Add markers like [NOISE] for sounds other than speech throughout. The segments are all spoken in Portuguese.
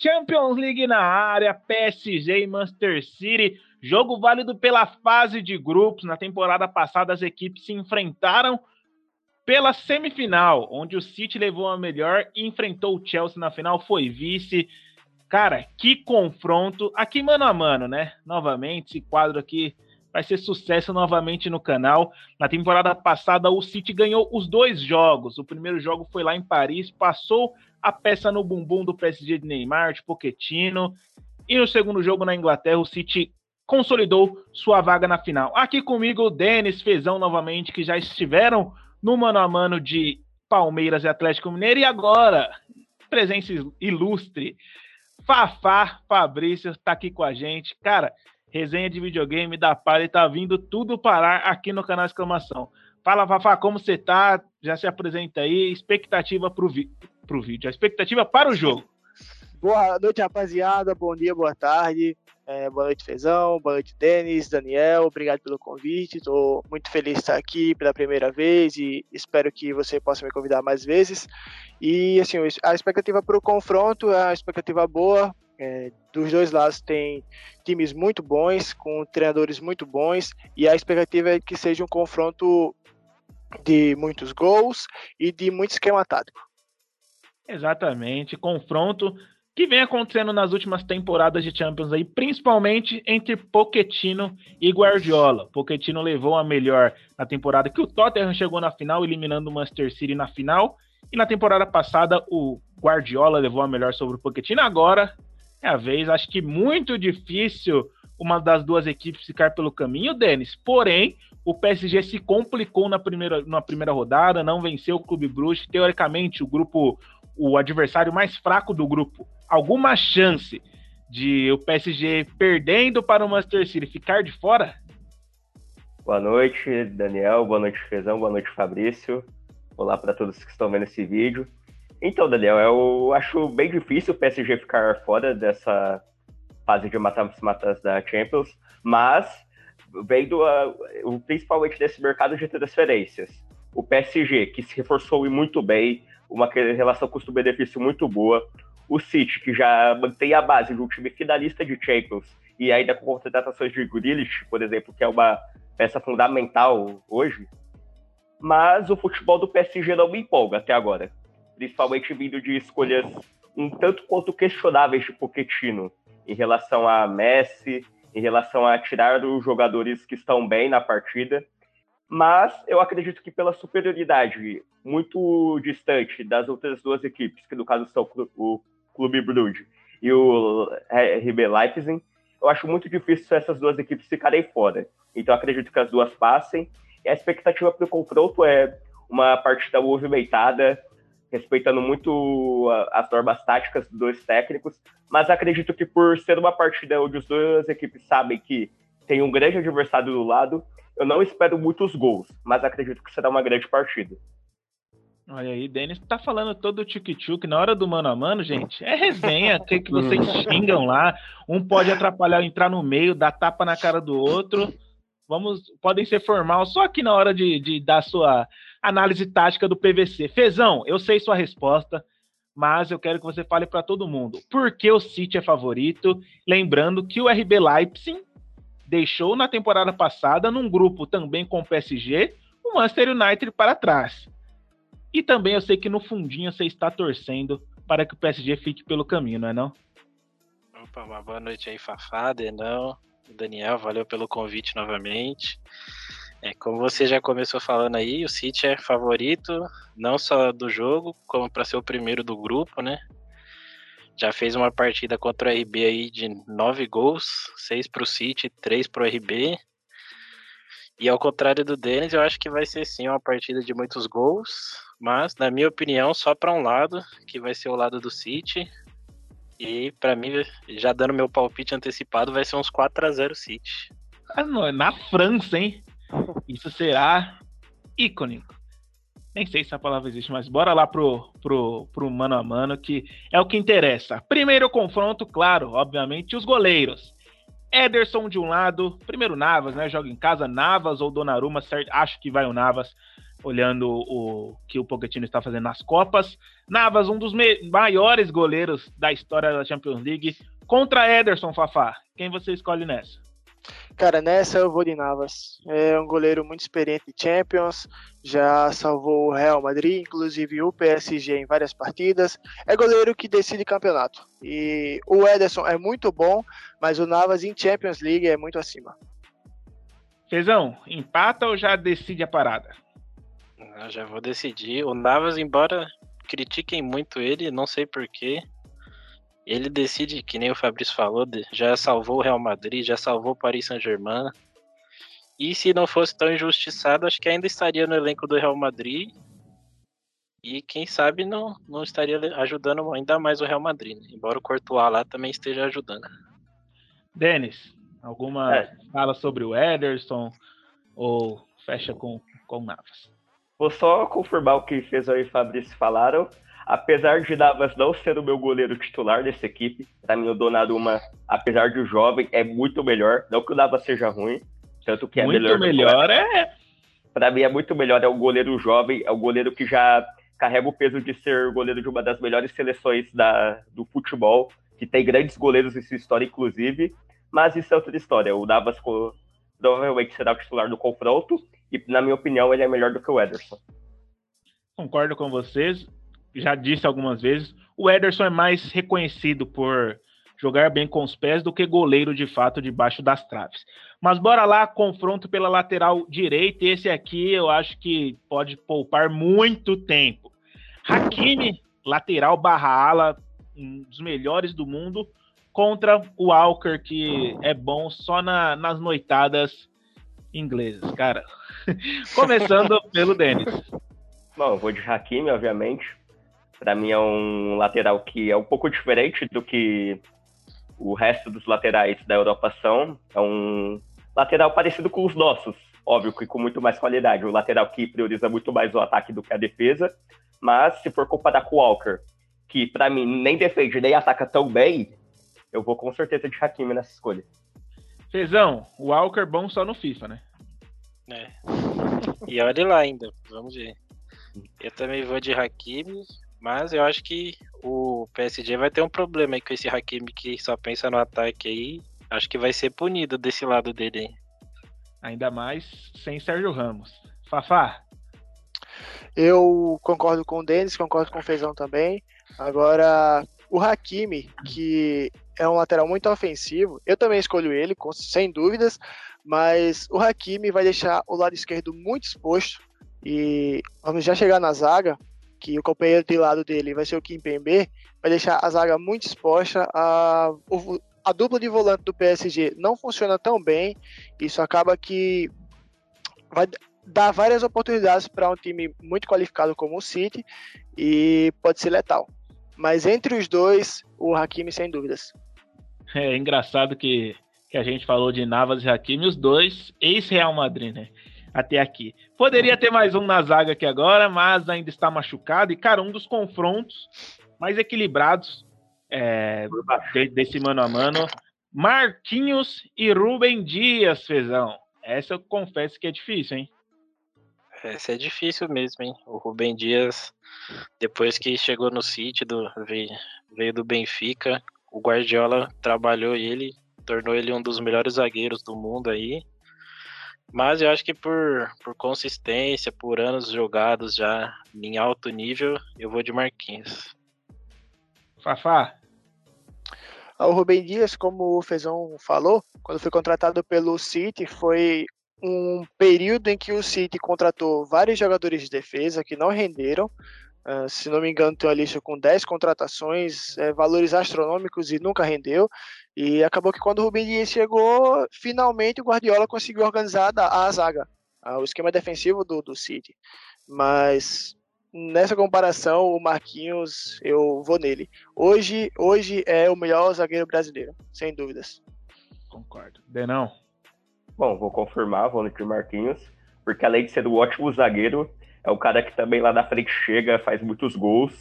Champions League na área, PSG e Manchester City. Jogo válido pela fase de grupos. Na temporada passada, as equipes se enfrentaram pela semifinal, onde o City levou a melhor e enfrentou o Chelsea na final, foi vice. Cara, que confronto. Aqui mano a mano, né? Novamente, esse quadro aqui vai ser sucesso novamente no canal. Na temporada passada, o City ganhou os dois jogos. O primeiro jogo foi lá em Paris, passou a peça no bumbum do PSG de Neymar, de Pochettino. E no segundo jogo na Inglaterra, o City consolidou sua vaga na final. Aqui comigo, o Denis Fezão novamente, que já estiveram no mano a mano de Palmeiras e Atlético Mineiro. E agora, presença ilustre, Fafá Fabrício está aqui com a gente. Cara, resenha de videogame da Palha tá vindo tudo parar aqui no canal Exclamação. Fala, Fafá, como você tá? Já se apresenta aí. Expectativa pro, vi pro vídeo, a expectativa para o jogo. Boa noite, rapaziada. Bom dia, boa tarde. É, boa noite, Fezão. Boa noite, Denis, Daniel. Obrigado pelo convite. Estou muito feliz de estar aqui pela primeira vez e espero que você possa me convidar mais vezes. E assim, a expectativa para o confronto é uma expectativa boa. É, dos dois lados tem times muito bons, com treinadores muito bons, e a expectativa é que seja um confronto de muitos gols e de muito esquema tático. Exatamente, confronto que vem acontecendo nas últimas temporadas de Champions aí, principalmente entre Pochettino e Guardiola. Pochettino levou a melhor na temporada que o Tottenham chegou na final, eliminando o Manchester City na final, e na temporada passada o Guardiola levou a melhor sobre o Pochettino. Agora é a vez, acho que muito difícil uma das duas equipes ficar pelo caminho, Denis. Porém, o PSG se complicou na primeira, na primeira rodada, não venceu o Clube Bruges. Teoricamente, o grupo o adversário mais fraco do grupo alguma chance de o PSG perdendo para o Manchester City ficar de fora? Boa noite, Daniel. Boa noite, Fezão. Boa noite, Fabrício. Olá para todos que estão vendo esse vídeo. Então, Daniel, eu acho bem difícil o PSG ficar fora dessa fase de matas-matas da Champions, mas vendo a, principalmente desse mercado de transferências, o PSG, que se reforçou muito bem, uma relação custo-benefício muito boa. O City, que já mantém a base de um time finalista de Champions e ainda com contratações de Grealish, por exemplo, que é uma peça fundamental hoje. Mas o futebol do PSG não me empolga até agora, principalmente vindo de escolhas um tanto quanto questionáveis de Pochettino em relação a Messi, em relação a tirar os jogadores que estão bem na partida mas eu acredito que pela superioridade muito distante das outras duas equipes, que no caso são o Clube Brugge e o RB Leipzig, eu acho muito difícil essas duas equipes ficarem fora. Então acredito que as duas passem. E a expectativa para o confronto é uma partida movimentada, respeitando muito as normas táticas dos dois técnicos, mas acredito que por ser uma partida onde as duas equipes sabem que tem um grande adversário do lado, eu não espero muitos gols, mas acredito que será uma grande partida. Olha aí, Denis tá falando todo o tchuk-tchuk na hora do mano a mano, gente. É resenha, o que, que vocês [LAUGHS] xingam lá. Um pode atrapalhar, entrar no meio, dar tapa na cara do outro. Vamos, podem ser formal só aqui na hora de, de dar sua análise tática do PVC. Fezão, eu sei sua resposta, mas eu quero que você fale para todo mundo. Por que o City é favorito? Lembrando que o RB Leipzig deixou na temporada passada, num grupo também com o PSG, o Manchester United para trás. E também eu sei que no fundinho você está torcendo para que o PSG fique pelo caminho, não é não? Opa, uma boa noite aí, Fafá, Denão, Daniel, valeu pelo convite novamente. É, como você já começou falando aí, o City é favorito, não só do jogo, como para ser o primeiro do grupo, né? já fez uma partida contra o RB aí de nove gols, seis para o City, três para o RB. E ao contrário do Denis, eu acho que vai ser sim uma partida de muitos gols, mas na minha opinião só para um lado, que vai ser o lado do City. E para mim, já dando meu palpite antecipado, vai ser uns 4 a 0 City. Ah, na França, hein? Isso será icônico. Nem sei se a palavra existe, mas bora lá pro, pro, pro mano a mano, que é o que interessa. Primeiro confronto, claro, obviamente, os goleiros. Ederson de um lado, primeiro Navas, né? Joga em casa, Navas ou Donnarumma, certo? Acho que vai o Navas. olhando o que o Pochettino está fazendo nas Copas. Navas, um dos maiores goleiros da história da Champions League, contra Ederson Fafá. Quem você escolhe nessa? Cara, nessa eu vou de Navas. É um goleiro muito experiente de Champions, já salvou o Real Madrid, inclusive o PSG em várias partidas. É goleiro que decide campeonato. E o Ederson é muito bom, mas o Navas em Champions League é muito acima. Fezão, empata ou já decide a parada? Eu já vou decidir. O Navas, embora critiquem muito ele, não sei porquê, ele decide, que nem o Fabrício falou, já salvou o Real Madrid, já salvou o Paris Saint-Germain. E se não fosse tão injustiçado, acho que ainda estaria no elenco do Real Madrid. E quem sabe não, não estaria ajudando ainda mais o Real Madrid, né? embora o Courtois lá também esteja ajudando. Denis, alguma é. fala sobre o Ederson ou fecha com, com Navas? Vou só confirmar o que fez aí e Fabrício falaram. Apesar de Navas não ser o meu goleiro titular dessa equipe, para mim o Donnarumma, apesar de jovem, é muito melhor. Não que o Navas seja ruim, tanto que é muito melhor. Muito melhor é. Para mim é muito melhor, é o goleiro jovem, é o goleiro que já carrega o peso de ser goleiro de uma das melhores seleções da, do futebol, que tem grandes goleiros em sua história, inclusive. Mas isso é outra história. O Navas provavelmente será o titular do confronto, e na minha opinião ele é melhor do que o Ederson. Concordo com vocês já disse algumas vezes, o Ederson é mais reconhecido por jogar bem com os pés do que goleiro de fato debaixo das traves. Mas bora lá, confronto pela lateral direita. Esse aqui eu acho que pode poupar muito tempo. Hakimi, lateral barra ala, um dos melhores do mundo, contra o Walker, que é bom só na, nas noitadas inglesas, cara. [LAUGHS] Começando pelo Denis. Bom, eu vou de Hakimi, obviamente. Para mim é um lateral que é um pouco diferente do que o resto dos laterais da Europa são. É um lateral parecido com os nossos, óbvio que com muito mais qualidade. Um lateral que prioriza muito mais o ataque do que a defesa. Mas se for comparar com o Walker, que para mim nem defende nem ataca tão bem, eu vou com certeza de Hakimi nessa escolha. Fezão, o Walker bom só no FIFA, né? É. E olha lá ainda, vamos ver. Eu também vou de Hakimi, mas eu acho que o PSG vai ter um problema aí com esse Hakimi que só pensa no ataque aí. Acho que vai ser punido desse lado dele aí. Ainda mais sem Sérgio Ramos. Fafá? Eu concordo com o Denis, concordo com o Feijão também. Agora, o Hakimi, que é um lateral muito ofensivo, eu também escolho ele, sem dúvidas, mas o Hakimi vai deixar o lado esquerdo muito exposto. E vamos já chegar na zaga que o companheiro de lado dele vai ser o Kim Pembe, vai deixar a zaga muito exposta. A, a dupla de volante do PSG não funciona tão bem, isso acaba que vai dar várias oportunidades para um time muito qualificado como o City e pode ser letal. Mas entre os dois, o Hakimi sem dúvidas. É engraçado que, que a gente falou de Navas e Hakimi, os dois ex-Real Madrid, né? Até aqui. Poderia ter mais um na zaga aqui agora, mas ainda está machucado. E, cara, um dos confrontos mais equilibrados é, desse mano a mano. Marquinhos e Rubem Dias, Fezão. Essa eu confesso que é difícil, hein? Essa é difícil mesmo, hein? O Rubem Dias, depois que chegou no City, do, veio, veio do Benfica, o Guardiola trabalhou ele, tornou ele um dos melhores zagueiros do mundo aí. Mas eu acho que por, por consistência, por anos jogados já em alto nível, eu vou de Marquinhos. Fafá? Ah, o Rubem Dias, como o Fezão falou, quando foi contratado pelo City, foi um período em que o City contratou vários jogadores de defesa que não renderam, Uh, se não me engano, tem uma lista com 10 contratações, é, valores astronômicos e nunca rendeu. E acabou que quando o Rubem Dias chegou, finalmente o Guardiola conseguiu organizar a, a zaga, a, o esquema defensivo do, do City. Mas nessa comparação, o Marquinhos, eu vou nele. Hoje, hoje é o melhor zagueiro brasileiro, sem dúvidas. Concordo. Denão? Bom, vou confirmar, vou no de Marquinhos, porque além de ser um ótimo zagueiro, é um cara que também lá na frente chega, faz muitos gols.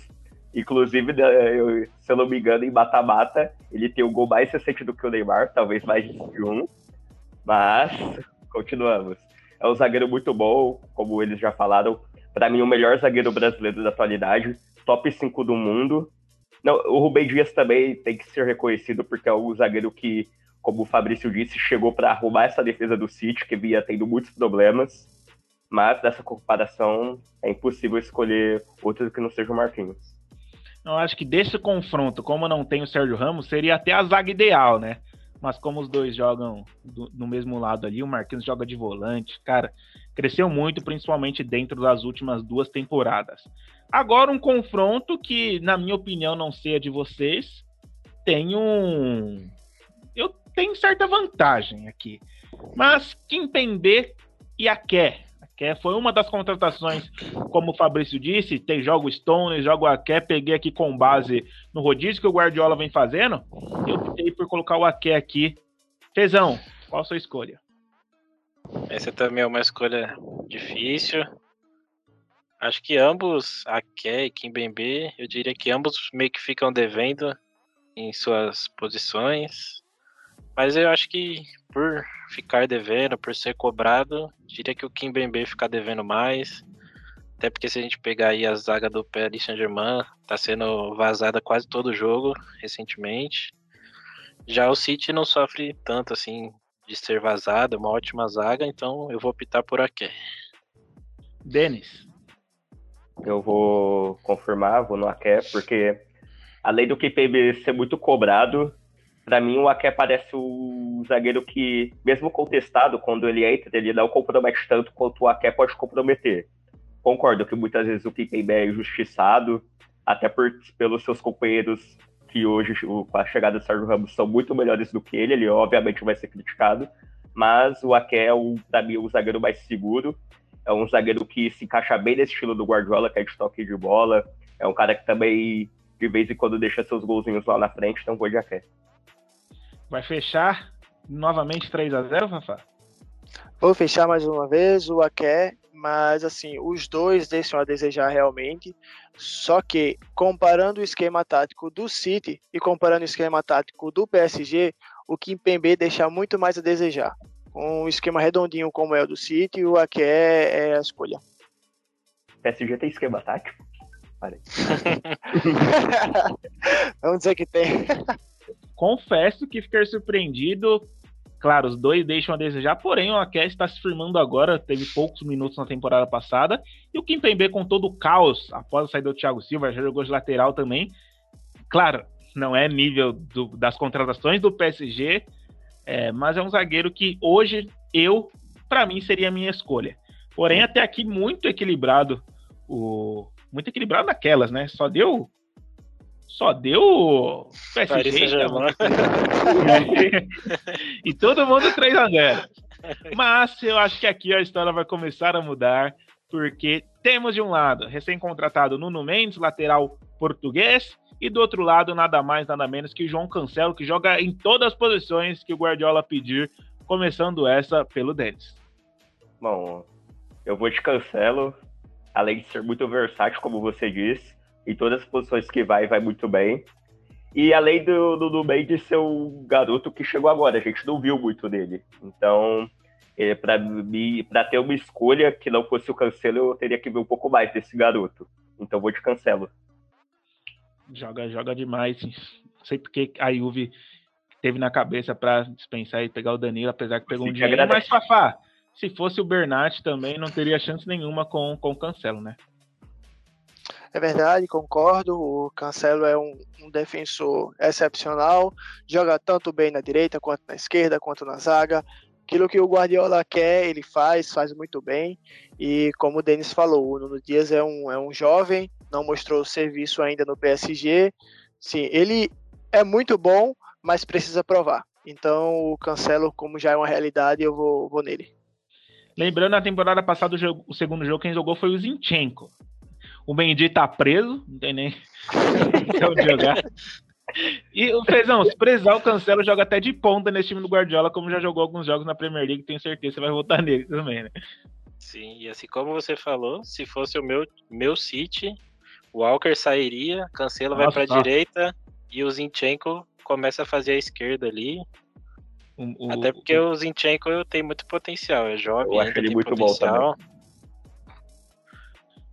Inclusive, né, se eu não me engano, em mata-mata, ele tem um gol mais recente do que o Neymar, talvez mais de um. Mas, continuamos. É um zagueiro muito bom, como eles já falaram. para mim, o melhor zagueiro brasileiro da atualidade, top 5 do mundo. Não, o Rubem Dias também tem que ser reconhecido porque é o zagueiro que, como o Fabrício disse, chegou para arrumar essa defesa do City, que vinha tendo muitos problemas. Mas dessa comparação é impossível escolher outro que não seja o Marquinhos. Eu acho que desse confronto, como não tem o Sérgio Ramos, seria até a zaga ideal, né? Mas como os dois jogam do, no mesmo lado ali, o Marquinhos joga de volante, cara, cresceu muito, principalmente dentro das últimas duas temporadas. Agora, um confronto que, na minha opinião, não sei a de vocês, tem um. Eu tenho certa vantagem aqui. Mas Kimpembe e a Ké. A Ké foi uma das contratações, como o Fabrício disse, tem jogo Stone, jogo Aké, peguei aqui com base no rodízio que o Guardiola vem fazendo. Eu optei por colocar o Aké aqui. Fezão, qual a sua escolha? Essa também é uma escolha difícil. Acho que ambos, Aké e Kimbembe, eu diria que ambos meio que ficam devendo em suas posições. Mas eu acho que por ficar devendo, por ser cobrado, diria que o Kimbembe ficar devendo mais. Até porque se a gente pegar aí a zaga do Paris Saint-Germain, tá sendo vazada quase todo jogo recentemente. Já o City não sofre tanto assim de ser vazada, uma ótima zaga, então eu vou optar por Aké. Denis. Eu vou confirmar, vou no Aké, porque além do KPB ser muito cobrado, para mim o Aké parece o zagueiro que, mesmo contestado, quando ele entra, ele não compromete tanto quanto o Aké pode comprometer. Concordo que muitas vezes o KPB é injustiçado, até por, pelos seus companheiros que hoje, com a chegada do Sérgio Ramos, são muito melhores do que ele. Ele, obviamente, vai ser criticado. Mas o Aké é, para mim, o zagueiro mais seguro. É um zagueiro que se encaixa bem nesse estilo do Guardiola, que é de toque de bola. É um cara que também, de vez em quando, deixa seus golzinhos lá na frente. Então, vou de Aké. Vai fechar novamente 3 a 0 Fafá? Vou fechar mais uma vez o Aké, mas assim, os dois deixam a desejar realmente. Só que comparando o esquema tático do City e comparando o esquema tático do PSG, o Kimpembe deixa muito mais a desejar. Um esquema redondinho como é o do City, o Aké é a escolha. PSG tem esquema tático? [LAUGHS] [LAUGHS] Vamos dizer que tem. Confesso que fiquei surpreendido Claro, os dois deixam a desejar, porém o Aké está se firmando agora, teve poucos minutos na temporada passada, e o Kimpembe com todo o caos, após a saída do Thiago Silva, já jogou de lateral também. Claro, não é nível do, das contratações do PSG, é, mas é um zagueiro que hoje eu, para mim, seria a minha escolha. Porém, até aqui muito equilibrado, o muito equilibrado naquelas, né? Só deu só deu PSG então. [LAUGHS] e todo mundo 3 a 0. Mas eu acho que aqui a história vai começar a mudar, porque temos de um lado recém-contratado Nuno Mendes, lateral português, e do outro lado nada mais, nada menos que João Cancelo, que joga em todas as posições que o Guardiola pedir, começando essa pelo Denis. Bom, eu vou de Cancelo, além de ser muito versátil, como você disse, em todas as posições que vai, vai muito bem. E além do, do, do Mendes ser um garoto que chegou agora, a gente não viu muito dele. Então, é, para ter uma escolha que não fosse o Cancelo, eu teria que ver um pouco mais desse garoto. Então vou de Cancelo. Joga, joga demais. Não sei porque a Juve teve na cabeça para dispensar e pegar o Danilo, apesar que pegou Sim, um dinheiro. Mas, Fafá, se fosse o Bernat também não teria chance nenhuma com, com o Cancelo, né? É verdade, concordo. O Cancelo é um, um, defensor excepcional, joga tanto bem na direita, quanto na esquerda, quanto na zaga. Aquilo que o Guardiola quer, ele faz, faz muito bem. E como o Denis falou, o Nuno Dias é um, é um jovem, não mostrou serviço ainda no PSG. Sim, ele é muito bom, mas precisa provar. Então o Cancelo, como já é uma realidade, eu vou, vou nele. Lembrando, na temporada passada, o, jogo, o segundo jogo quem jogou foi o Zinchenko. O Mendy tá preso, não tem nem [LAUGHS] onde jogar. E o Fezão, se precisar, o Cancelo joga até de ponta nesse time do Guardiola, como já jogou alguns jogos na Premier League, tenho certeza que você vai votar nele também, né? Sim, e assim como você falou, se fosse o meu, meu City, o Walker sairia, Cancelo Nossa, vai pra direita e o Zinchenko começa a fazer a esquerda ali. O, o, até porque o, o Zinchenko tem muito potencial, é jovem, eu acho ele muito potencial. bom também.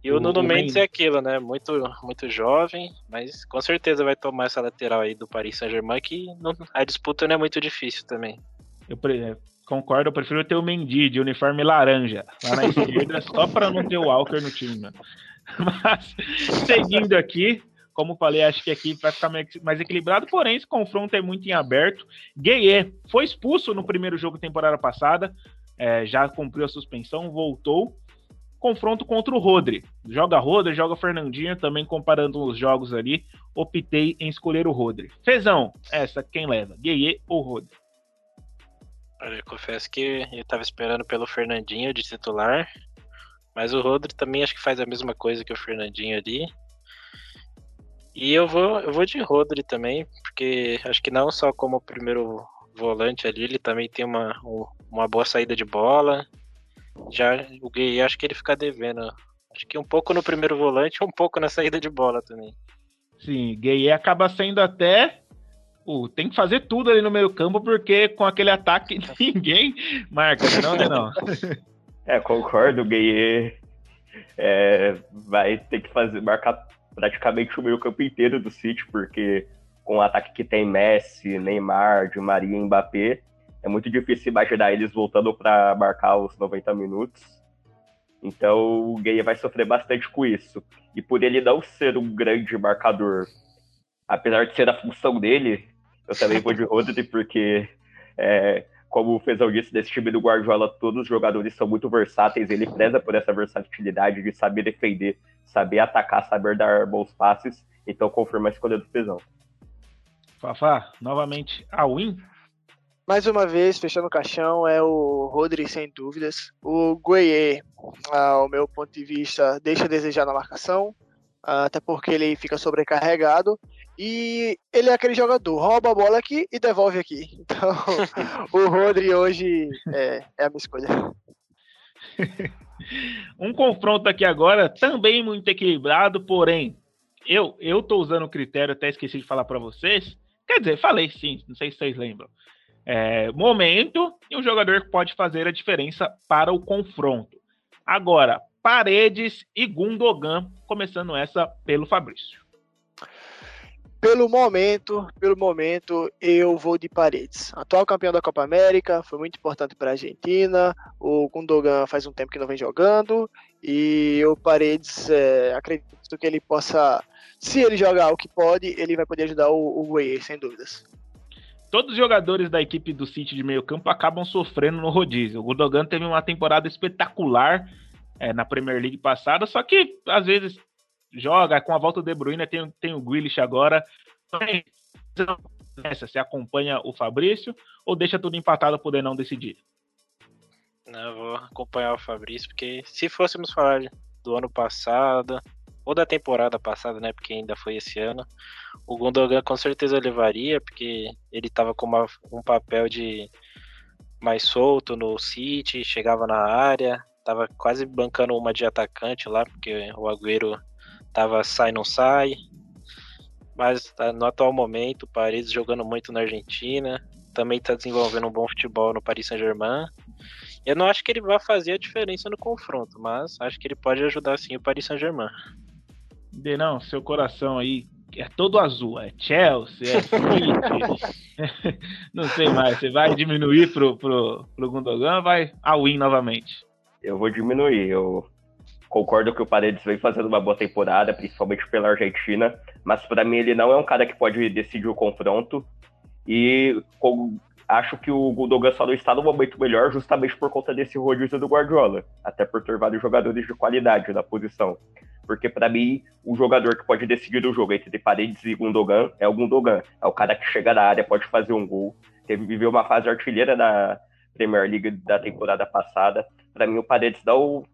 E o, o Nuno Mendes é aquilo, né? Muito, muito jovem, mas com certeza vai tomar essa lateral aí do Paris Saint-Germain, que não, a disputa não é muito difícil também. Eu é, concordo, eu prefiro ter o Mendy de uniforme laranja lá na esquerda, só para não ter o Walker no time. Né? [LAUGHS] Mas, seguindo aqui, como falei, acho que aqui vai ficar mais equilibrado, porém esse confronto é muito em aberto. Gueye foi expulso no primeiro jogo temporada passada, é, já cumpriu a suspensão, voltou confronto contra o Rodri. Joga Rodri, joga Fernandinho, também comparando os jogos ali, optei em escolher o Rodri. Fezão, essa quem leva? Gueye ou Rodri? Olha, eu confesso que eu tava esperando pelo Fernandinho de titular, mas o Rodri também acho que faz a mesma coisa que o Fernandinho ali. E eu vou, eu vou de Rodri também, porque acho que não só como primeiro volante ali, ele também tem uma, uma boa saída de bola, já o Gay, acho que ele fica devendo. Acho que um pouco no primeiro volante, um pouco na saída de bola também. Sim, Gay acaba sendo até. Uh, tem que fazer tudo ali no meio campo, porque com aquele ataque [LAUGHS] ninguém marca, né, não, é [LAUGHS] não. É, concordo, o Gay é, vai ter que fazer, marcar praticamente o meio campo inteiro do City, porque com o ataque que tem Messi, Neymar, Di Maria e Mbappé, é muito difícil imaginar eles voltando para marcar os 90 minutos. Então o Gay vai sofrer bastante com isso. E por ele não ser um grande marcador, apesar de ser a função dele, eu também vou de Rodri, porque, é, como o Fezão disse, desse time do Guardiola, todos os jogadores são muito versáteis. Ele preza por essa versatilidade de saber defender, saber atacar, saber dar bons passes. Então confirma a escolha do Fezão. Fafá, novamente a win mais uma vez, fechando o caixão, é o Rodri, sem dúvidas. O Gueye, ao meu ponto de vista, deixa a desejar na marcação, até porque ele fica sobrecarregado. E ele é aquele jogador, rouba a bola aqui e devolve aqui. [LAUGHS] Então, o Rodri hoje é, é a minha escolha. [LAUGHS] um confronto aqui agora, também muito equilibrado, porém, eu eu tô usando o critério, até esqueci de falar para vocês. Quer dizer, falei sim, não sei se vocês lembram é, momento e um jogador que pode fazer a diferença para o confronto. Agora, Paredes e Gundogan, começando essa pelo Fabrício. Pelo momento, pelo momento, eu vou de Paredes. Atual campeão da Copa América, foi muito importante para a Argentina. O Gundogan faz um tempo que não vem jogando e o Paredes, é, acredito que ele possa, se ele jogar o que pode, ele vai poder ajudar o, o sem dúvidas todos os jogadores da equipe do City de meio campo acabam sofrendo no rodízio. O Gundogan teve uma temporada espetacular é, na Premier League passada, só que às vezes joga com a volta do De Bruyne, tem, tem o Grealish agora. Você acompanha o Fabrício ou deixa tudo empatado poder não decidir? Não, eu vou acompanhar o Fabrício, porque se fôssemos falar do ano passado, ou da temporada passada, né? Porque ainda foi esse ano. O Gundogan com certeza levaria, porque ele tava com uma, um papel de mais solto no City, chegava na área, tava quase bancando uma de atacante lá, porque o Agüero tava sai não sai. Mas tá, no atual momento, o Paredes jogando muito na Argentina, também está desenvolvendo um bom futebol no Paris Saint-Germain. Eu não acho que ele vai fazer a diferença no confronto, mas acho que ele pode ajudar sim o Paris Saint-Germain. Não, seu coração aí é todo azul. É Chelsea, é City. [LAUGHS] não sei mais. Você vai diminuir pro, pro, pro Gundogan vai a win novamente? Eu vou diminuir. Eu concordo que o Paredes vem fazendo uma boa temporada, principalmente pela Argentina, mas para mim ele não é um cara que pode decidir o confronto. E com, acho que o Gundogan só não está no momento melhor justamente por conta desse rodízio do Guardiola, até por ter vários jogadores de qualidade na posição. Porque para mim, o jogador que pode decidir o jogo entre Paredes e Gundogan é o Gundogan. É o cara que chega na área, pode fazer um gol. Teve, viveu uma fase artilheira da Premier League da temporada passada. Para mim, o Paredes não,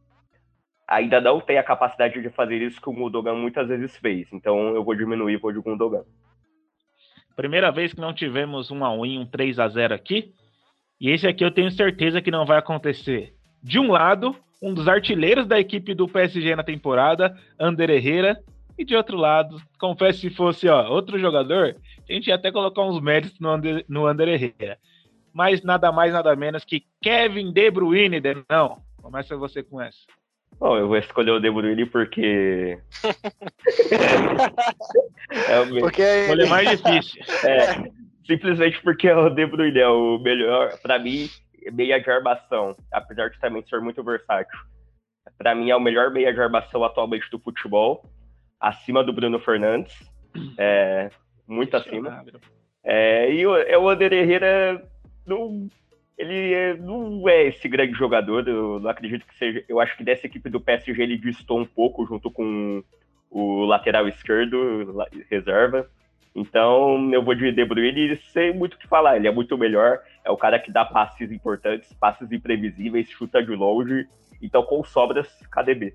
ainda não tem a capacidade de fazer isso que o Gundogan muitas vezes fez. Então eu vou diminuir, vou de Gundogan. Primeira vez que não tivemos um a 1 um 3 a 0 aqui. E esse aqui eu tenho certeza que não vai acontecer. De um lado, um dos artilheiros da equipe do PSG na temporada, Ander Herrera. E de outro lado, confesso se fosse ó, outro jogador, a gente ia até colocar uns méritos no Ander, no Ander Herrera. Mas nada mais, nada menos que Kevin De Bruyne, não. Começa você com essa. Bom, eu vou escolher o De Bruyne porque. [LAUGHS] é o porque escolha mais difícil. É, simplesmente porque o De Bruyne é o melhor, para mim, meia de armação, apesar de também ser muito versátil. Para mim, é o melhor meia de armação atualmente do futebol, acima do Bruno Fernandes, é, muito acima. É, e o, é o Ander Herrera não ele é, não é esse grande jogador, eu não acredito que seja. Eu acho que dessa equipe do PSG ele distou um pouco junto com o lateral esquerdo, reserva. Então eu vou de De Bruyne sem muito o que falar. Ele é muito melhor, é o cara que dá passes importantes, passes imprevisíveis, chuta de longe. Então com sobras, KDB.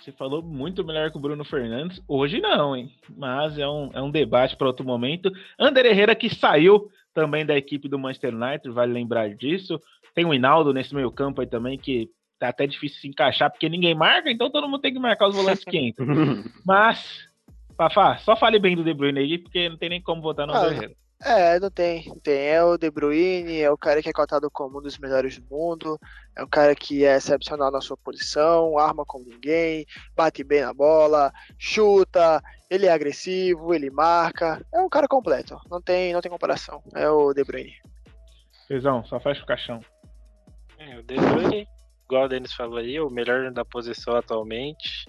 Você falou muito melhor que o Bruno Fernandes. Hoje não, hein? Mas é um, é um debate para outro momento. Ander Herrera que saiu também da equipe do Manchester United, vale lembrar disso. Tem o Hinaldo nesse meio campo aí também, que tá até difícil se encaixar, porque ninguém marca, então todo mundo tem que marcar os volantes que entram. [LAUGHS] Mas, Fafá, só fale bem do De Bruyne aí, porque não tem nem como votar no ah, Guerreiro. É, não tem, não tem. É o De Bruyne, é o cara que é cotado como um dos melhores do mundo, é um cara que é excepcional na sua posição, arma como ninguém, bate bem na bola, chuta, ele é agressivo, ele marca, é um cara completo, não tem, não tem comparação. É o De Bruyne. Pesão, só fecha o caixão. É, o De Bruyne, igual o Denis falou aí, é o melhor da posição atualmente.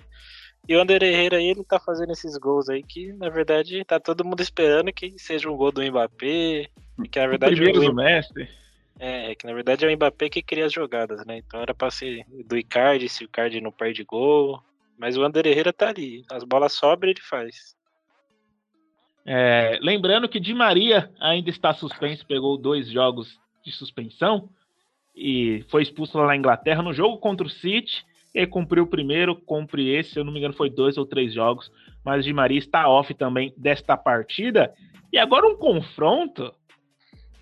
E o Ander Herrera aí, ele tá fazendo esses gols aí que, na verdade, tá todo mundo esperando que seja um gol do Mbappé. Que na verdade. O primeiro do Messi. É, que na verdade é o Mbappé que cria as jogadas, né? Então era pra ser do Icardi, se o Icardi não perde gol. Mas o Ander Herrera tá ali. As bolas sobram ele faz. É, lembrando que Di Maria ainda está suspenso, pegou dois jogos de suspensão e foi expulso lá na Inglaterra no jogo contra o City e cumpriu o primeiro, cumpre esse, se eu não me engano, foi dois ou três jogos. Mas Di Maria está off também desta partida. E agora um confronto,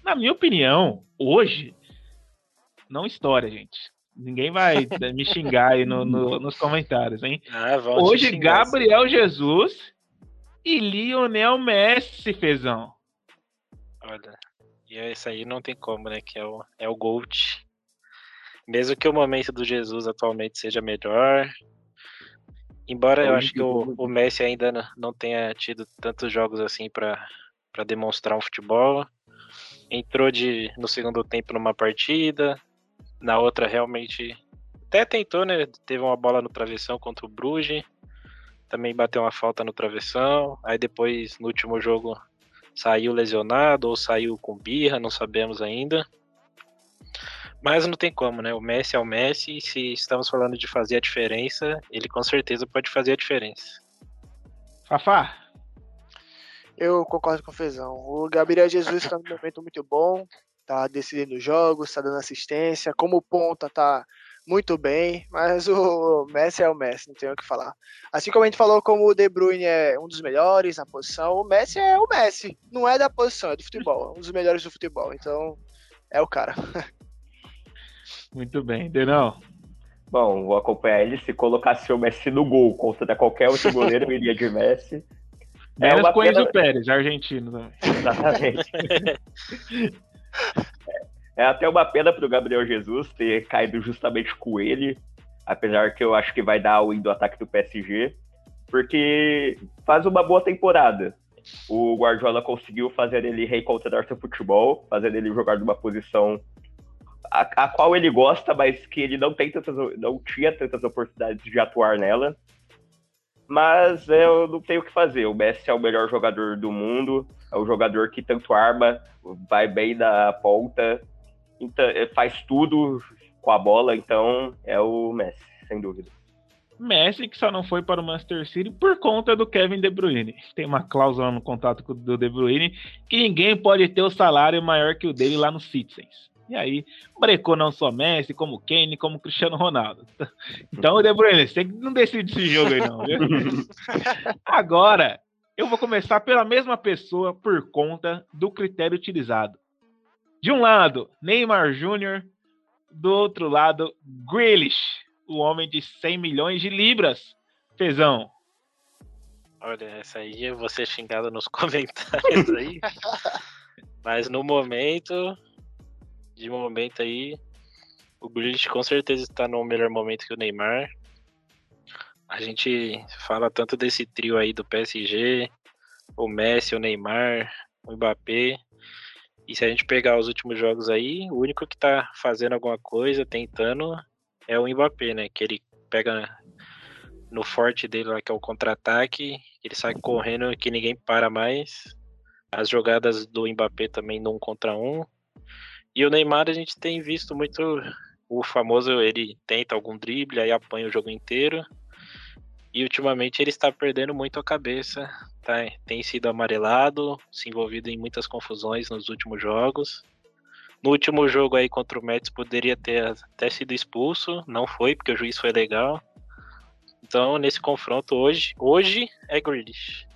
na minha opinião, hoje, não história, gente. Ninguém vai [LAUGHS] me xingar aí no, no, nos comentários, hein? Ah, hoje, Gabriel Jesus e Lionel Messi, fezão. Olha, e esse aí não tem como, né? Que é o, é o Gold mesmo que o momento do Jesus atualmente seja melhor, embora eu acho que o, o Messi ainda não tenha tido tantos jogos assim para demonstrar um futebol, entrou de no segundo tempo numa partida, na outra realmente até tentou, né? Teve uma bola no travessão contra o Bruges, também bateu uma falta no travessão, aí depois no último jogo saiu lesionado ou saiu com birra, não sabemos ainda. Mas não tem como, né? O Messi é o Messi, e se estamos falando de fazer a diferença, ele com certeza pode fazer a diferença. Fafá? Eu concordo com o Fezão. O Gabriel Jesus está num momento muito bom, tá decidindo jogos, está dando assistência, como ponta tá muito bem, mas o Messi é o Messi, não tenho o que falar. Assim como a gente falou como o De Bruyne é um dos melhores na posição, o Messi é o Messi, não é da posição, é do futebol, é um dos melhores do futebol, então é o cara. [LAUGHS] Muito bem, Denão. Bom, vou acompanhar ele. Se colocasse o Messi no gol contra qualquer outro goleiro, [LAUGHS] eu iria de Messi. É Menos com pena... Pérez, argentino também. Exatamente. é até uma pena para o Gabriel Jesus ter caído justamente com ele, apesar que eu acho que vai dar o win do ataque do PSG, porque faz uma boa temporada. O Guardiola conseguiu fazer ele reencontrar seu futebol, fazer ele jogar numa posição a, a, qual ele gosta, mas que ele não tem tantas, não tinha tantas oportunidades de atuar nela. Mas eu não tenho o que fazer. O Messi é o melhor jogador do mundo, é o jogador que tanto arma, vai bem na ponta, então, é, faz tudo com a bola, então é o Messi, sem dúvida. Messi que só não foi para o Manchester City por conta do Kevin De Bruyne. Tem uma cláusula no contrato do De Bruyne que ninguém pode ter o salário maior que o dele lá no Citizens. E aí, brecou não só Messi, como Kane, como Cristiano Ronaldo. Então, De Bruyne, você não decide esse jogo aí não, viu? [LAUGHS] Agora, eu vou começar pela mesma pessoa por conta do critério utilizado. De um lado, Neymar Júnior, do outro lado, Grealish, o homem de 100 milhões de libras. Fezão. Olha, essa aí eu vou ser xingado nos [LAUGHS] comentários aí. [LAUGHS] Mas no momento, de momento aí, O Grealish com certeza está no melhor momento que o Neymar. A gente fala tanto desse trio aí do PSG, o Messi, o Neymar, o Mbappé. E se a gente pegar os últimos jogos aí, o único que tá fazendo alguma coisa, tentando, é o Mbappé, né? Que ele pega no forte dele lá, que é o contra-ataque, ele sai correndo que ninguém para mais. As jogadas do Mbappé também num contra um. E o Neymar a gente tem visto muito o famoso, ele tenta algum drible, aí apanha o jogo inteiro. E ultimamente ele está perdendo muito a cabeça, tá, tem sido amarelado, se envolvido em muitas confusões nos últimos jogos. No último jogo aí contra o Mets poderia ter até sido expulso, não foi porque o juiz foi legal. Então nesse confronto hoje, hoje é Grealish.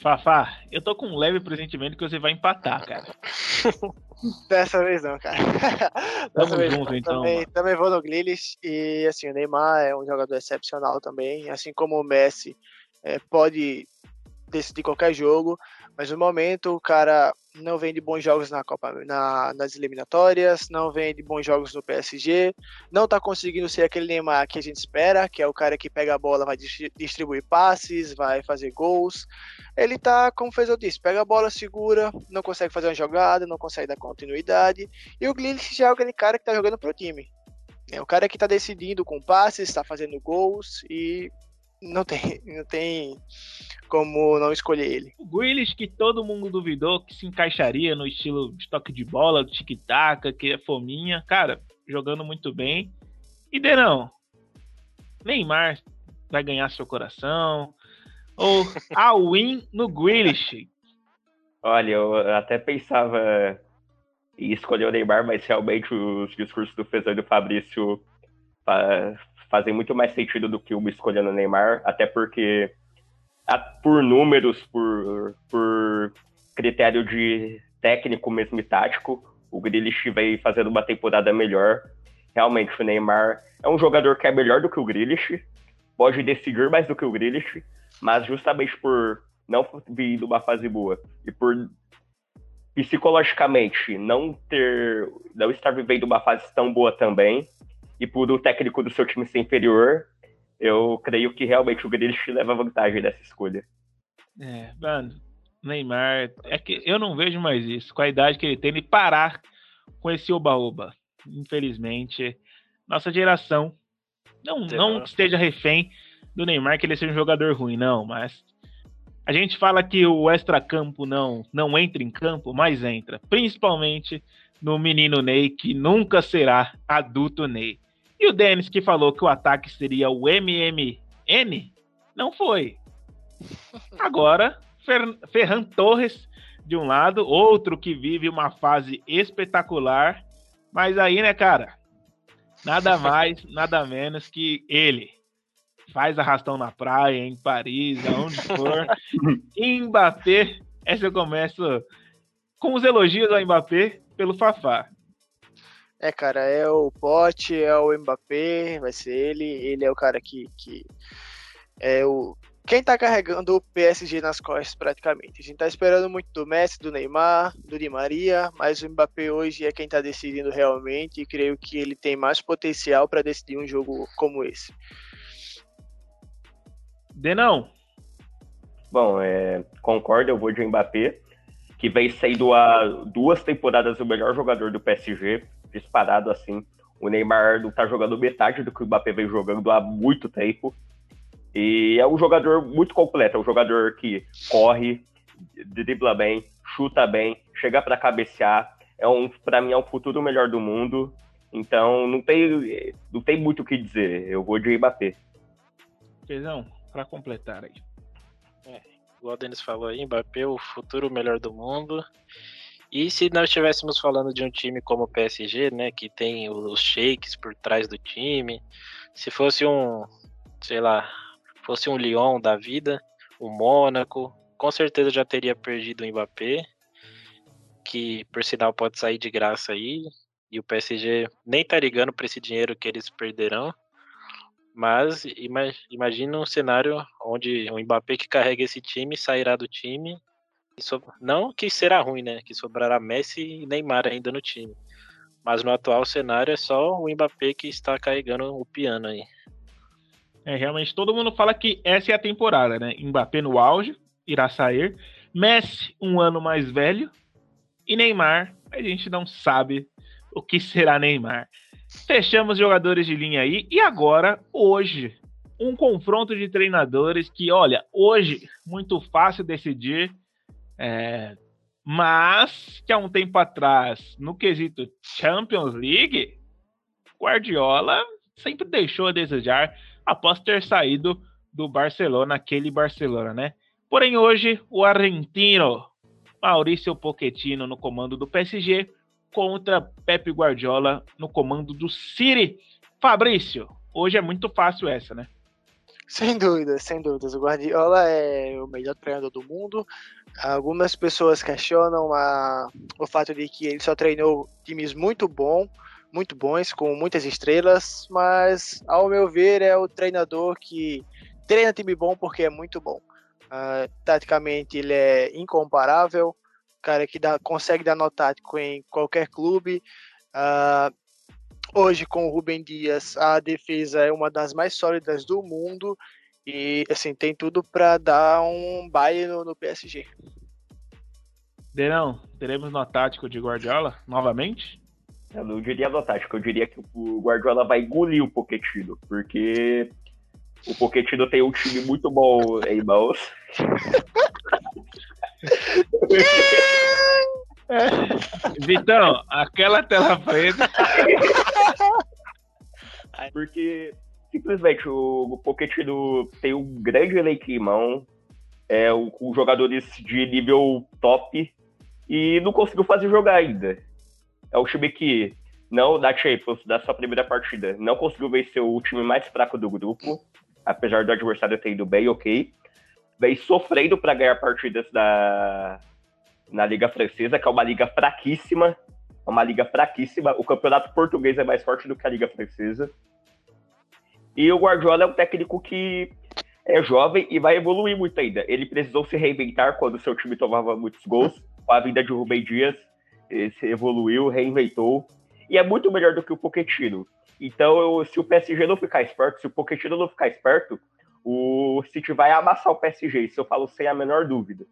Fafá, eu tô com um leve presentimento que você vai empatar, cara. [LAUGHS] Dessa vez não, cara. [LAUGHS] Tamo vez, junto, então. Também, também vou no Grealish e assim, o Neymar é um jogador excepcional também, assim como o Messi é, pode decidir qualquer jogo, mas no momento o cara não vem de bons jogos na Copa, na, nas eliminatórias, não vem de bons jogos no PSG, não está conseguindo ser aquele Neymar que a gente espera, que é o cara que pega a bola, vai distribuir passes, vai fazer gols. Ele tá, como fez eu disse, pega a bola, segura, não consegue fazer uma jogada, não consegue dar continuidade, e o Grealish já é aquele cara que está jogando pro time. É o cara que está decidindo com passes, está fazendo gols e não tem, não tem como não escolher ele. O Grealish que todo mundo duvidou que se encaixaria no estilo de toque de bola, tic-tac, que é fominha, cara, jogando muito bem. E Denão, Neymar vai ganhar seu coração, ou [LAUGHS] a win no Grealish. Olha, eu até pensava em escolher o Neymar, mas realmente os discursos do Fezão e do Fabrício fazem muito mais sentido do que uma escolhendo o Neymar, até porque por números, por, por critério de técnico mesmo e tático, o Grealish vem fazendo uma temporada melhor. Realmente, o Neymar é um jogador que é melhor do que o Grealish, pode decidir mais do que o Grealish, mas justamente por não vir de uma fase boa e por psicologicamente não ter, não estar vivendo uma fase tão boa também, e por o técnico do seu time ser inferior, eu creio que realmente o Grealish leva vantagem dessa escolha. É, mano, Neymar, é que eu não vejo mais isso, com a idade que ele tem, ele parar com esse oba-oba. Infelizmente, nossa geração não, não esteja refém do Neymar que ele seja um jogador ruim, não, mas a gente fala que o extra-campo não, não entra em campo, mas entra, principalmente no menino Ney, que nunca será adulto Ney. E o Denis que falou que o ataque seria o MMN, não foi. [LAUGHS] Agora, Fer Ferran Torres de um lado, outro que vive uma fase espetacular, mas aí, né, cara, nada [LAUGHS] mais, nada menos que ele. Faz arrastão na praia, em Paris, aonde for. [LAUGHS] Mbappé, essa eu começo com os elogios ao Mbappé pelo Fafá. É, cara, é o Pote, é o Mbappé, vai ser ele. Ele é o cara que, que é o quem tá carregando o PSG nas costas praticamente. A gente tá esperando muito do Messi, do Neymar, do Di Maria, mas o Mbappé hoje é quem tá decidindo realmente e creio que ele tem mais potencial para decidir um jogo como esse. Denão. Bom, é, concordo, eu vou de Mbappé, que vem sendo há duas temporadas o melhor jogador do PSG disparado assim. O Neymar não tá jogando metade do que o Mbappé vem jogando há muito tempo. E é um jogador muito completo, é um jogador que corre, dribla bem, chuta bem, chega para cabecear. É um, para mim é um futuro melhor do mundo. Então não tem, não tem muito o que dizer. Eu vou de Mbappé. Fezão, para completar aí. É, igual o Denis falou aí, Mbappé o futuro melhor do mundo. E se nós estivéssemos falando de um time como o PSG, né, que tem os shakes por trás do time, se fosse um, sei lá, fosse um Lyon da vida, um Mônaco, com certeza já teria perdido o Mbappé, que por sinal pode sair de graça aí, e o PSG nem tá ligando para esse dinheiro que eles perderão. Mas imagina um cenário onde o Mbappé que carrega esse time sairá do time. Não que será ruim, né? Que sobrará Messi e Neymar ainda no time. Mas no atual cenário é só o Mbappé que está carregando o piano aí. É, realmente todo mundo fala que essa é a temporada, né? Mbappé no auge, irá sair. Messi, um ano mais velho. E Neymar, a gente não sabe o que será Neymar. Fechamos jogadores de linha aí. E agora, hoje, um confronto de treinadores que, olha, hoje, muito fácil decidir. É, mas que há um tempo atrás, no quesito Champions League, Guardiola sempre deixou a desejar após ter saído do Barcelona, aquele Barcelona, né? Porém, hoje, o argentino Maurício Pochettino no comando do PSG contra Pepe Guardiola no comando do City. Fabrício, hoje é muito fácil essa, né? Sem dúvidas, sem dúvidas. O Guardiola é o melhor treinador do mundo. Algumas pessoas questionam a, o fato de que ele só treinou times muito bom, muito bons, com muitas estrelas, mas ao meu ver é o treinador que treina time bom porque é muito bom. Uh, taticamente ele é incomparável, cara que dá, consegue dar nó tático em qualquer clube. Uh, Hoje, com o Rubem Dias, a defesa é uma das mais sólidas do mundo e assim tem tudo para dar um baile no, no PSG. Derão, teremos no tático de Guardiola novamente? Eu não diria no tático, eu diria que o Guardiola vai engolir o Pochettino, porque o Pochettino tem um time muito bom em mãos. [LAUGHS] [LAUGHS] Vitão, aquela tela preta. [LAUGHS] Porque simplesmente o Pochettino tem um grande elenco em mão, é, com jogadores de nível top e não conseguiu fazer jogar ainda. É o time que não da Champions, da sua primeira partida, não conseguiu vencer o time mais fraco do grupo, apesar do adversário ter ido bem, ok. Vem sofrendo para ganhar partidas da, na Liga Francesa, que é uma liga fraquíssima. É uma liga fraquíssima. O campeonato português é mais forte do que a Liga Francesa. E o Guardiola é um técnico que é jovem e vai evoluir muito ainda. Ele precisou se reinventar quando seu time tomava muitos gols. Com a vinda de Rubem Dias, ele se evoluiu, reinventou. E é muito melhor do que o Pochettino. Então, eu, se o PSG não ficar esperto, se o Pochettino não ficar esperto, o City vai amassar o PSG. Isso eu falo sem a menor dúvida.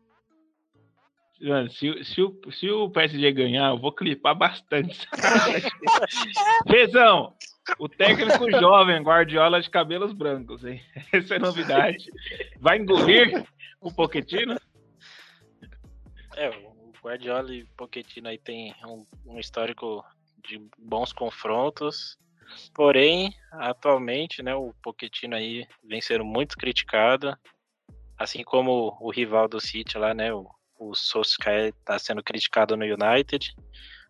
Mano, se, se, o, se o PSG ganhar, eu vou clipar bastante. [LAUGHS] Fezão, o técnico jovem, Guardiola de cabelos brancos, hein? [LAUGHS] Essa é novidade. Vai engolir o Pochettino? É, o Guardiola e o Pochettino aí tem um, um histórico de bons confrontos. Porém, atualmente, né, o Pochettino aí vem sendo muito criticado, assim como o rival do City lá, né, o o Solskjaer está sendo criticado no United.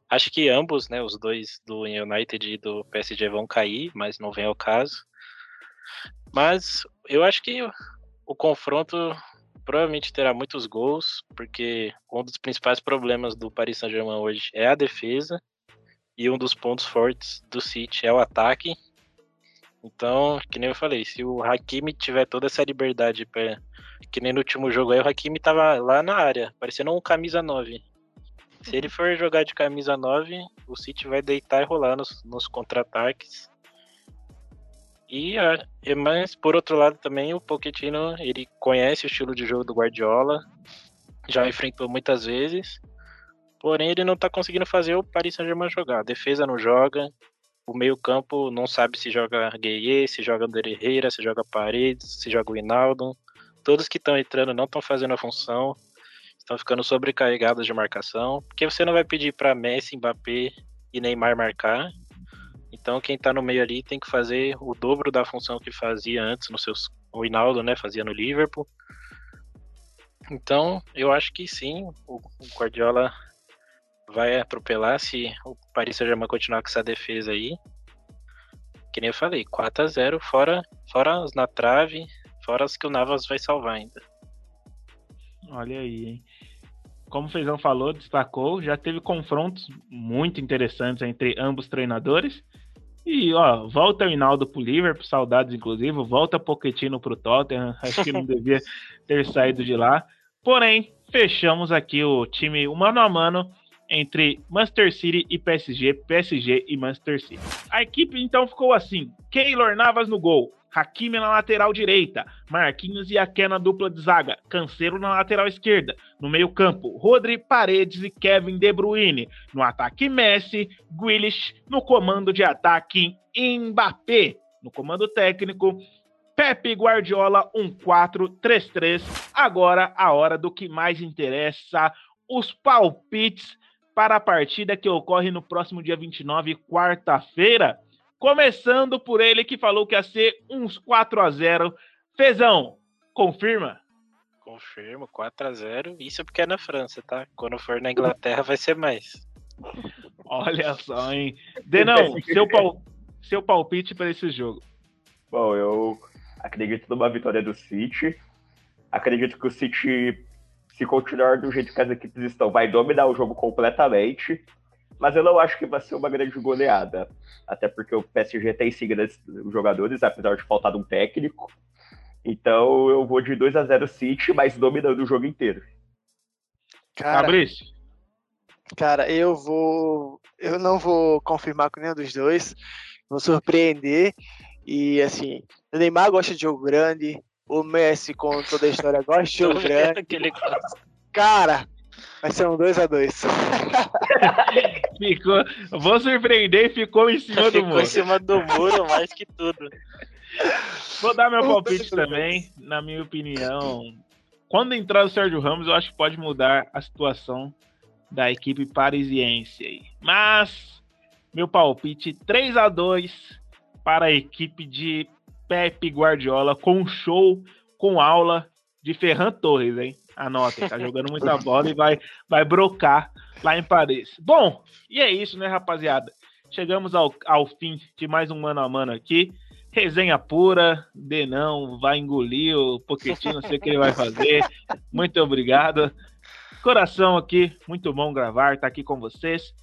Acho que ambos, né, os dois do United e do PSG vão cair, mas não vem ao caso. Mas eu acho que o confronto provavelmente terá muitos gols, porque um dos principais problemas do Paris Saint-Germain hoje é a defesa e um dos pontos fortes do City é o ataque. Então, que nem eu falei, se o Hakimi tiver toda essa liberdade para que nem no último jogo aí, o Hakimi tava lá na área, parecendo um camisa 9. Se ele for jogar de camisa 9, o City vai deitar e rolar nos, nos contra-ataques. E, mas por outro lado também o Pochettino, ele conhece o estilo de jogo do Guardiola, já enfrentou muitas vezes, porém ele não está conseguindo fazer o Paris Saint-Germain jogar. A defesa não joga, o meio campo não sabe se joga Gueye, se joga Ander Herrera, se joga Paredes, se joga o Hinaldo todos que estão entrando não estão fazendo a função, estão ficando sobrecarregados de marcação, porque você não vai pedir para Messi, Mbappé e Neymar marcar. Então quem está no meio ali tem que fazer o dobro da função que fazia antes no seus o Hinaldo, né, fazia no Liverpool. Então, eu acho que sim, o Guardiola vai atropelar se o Paris Saint-Germain continuar com essa defesa aí. Que nem eu falei, 4 a 0 fora, fora na trave, Fora as que o Navas vai salvar ainda. Olha aí, hein? Como o Feijão falou, destacou, já teve confrontos muito interessantes entre ambos treinadores. E, ó, volta o Hinaldo pro Liverpool, saudades inclusive, volta Pochettino pro Tottenham, [LAUGHS] acho que não devia ter saído de lá. Porém, fechamos aqui o time o mano a mano entre Manchester City e PSG, PSG e Manchester City. A equipe então ficou assim: Keylor Navas no gol, Hakimi na lateral direita, Marquinhos e Aké na dupla de zaga, Cancelo na lateral esquerda, no meio-campo, Rodri, Paredes e Kevin De Bruyne, no ataque Messi, Grealish, no comando de ataque Mbappé, no comando técnico Pepe Guardiola 1433. Agora a hora do que mais interessa, os palpites para a partida que ocorre no próximo dia 29, quarta-feira. Começando por ele que falou que ia ser uns 4 a 0 Fezão, confirma? Confirmo, 4 a 0 Isso porque é na França, tá? Quando for na Inglaterra vai ser mais. Olha só, hein? Denão, seu, pal... seu palpite para esse jogo. Bom, eu acredito numa vitória do City. Acredito que o City se continuar do jeito que as equipes estão, vai dominar o jogo completamente. Mas eu não acho que vai ser uma grande goleada. Até porque o PSG tem sim grandes jogadores, apesar de faltar um técnico. Então eu vou de 2 a 0 City, mas dominando o jogo inteiro. Cara, Fabrício. Cara, eu vou. Eu não vou confirmar com nenhum dos dois. Vou surpreender. E assim, o Neymar gosta de jogo grande, o Messi, com toda a história, gosta jogo grande. Cara, vai ser um 2x2. [LAUGHS] ficou. Vou surpreender e ficou em cima ficou do muro. Ficou em cima do muro mais que tudo. Vou dar meu palpite também, na minha opinião. Quando entrar o Sérgio Ramos, eu acho que pode mudar a situação da equipe parisiense aí. Mas meu palpite 3 a 2 para a equipe de Pepe Guardiola com show, com aula de Ferran Torres, hein? Anota, tá jogando muita [LAUGHS] bola e vai, vai brocar lá em Paris. Bom, e é isso, né, rapaziada? Chegamos ao, ao fim de mais um mano a mano aqui. Resenha pura, Denão vai engolir o Pochettino, não sei o que ele vai fazer. [LAUGHS] Muito obrigado. Coração aqui, muito bom gravar, tá aqui com vocês.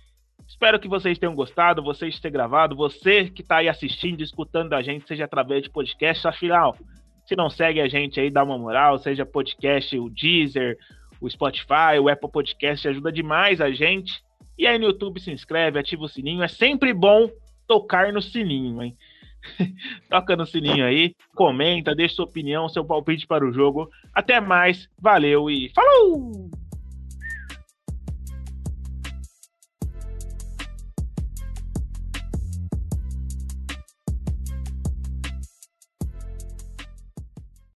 Espero que vocês tenham gostado, vocês ter gravado, você que está aí assistindo, escutando a gente, seja através de podcast, afinal, se não segue a gente aí, dá uma moral, seja podcast, o Deezer, o Spotify, o Apple Podcast, ajuda demais a gente. E aí no YouTube se inscreve, ativa o sininho, é sempre bom tocar no sininho, hein? [LAUGHS] Toca no sininho aí, comenta, deixa sua opinião, seu palpite para o jogo. Até mais, valeu e falou!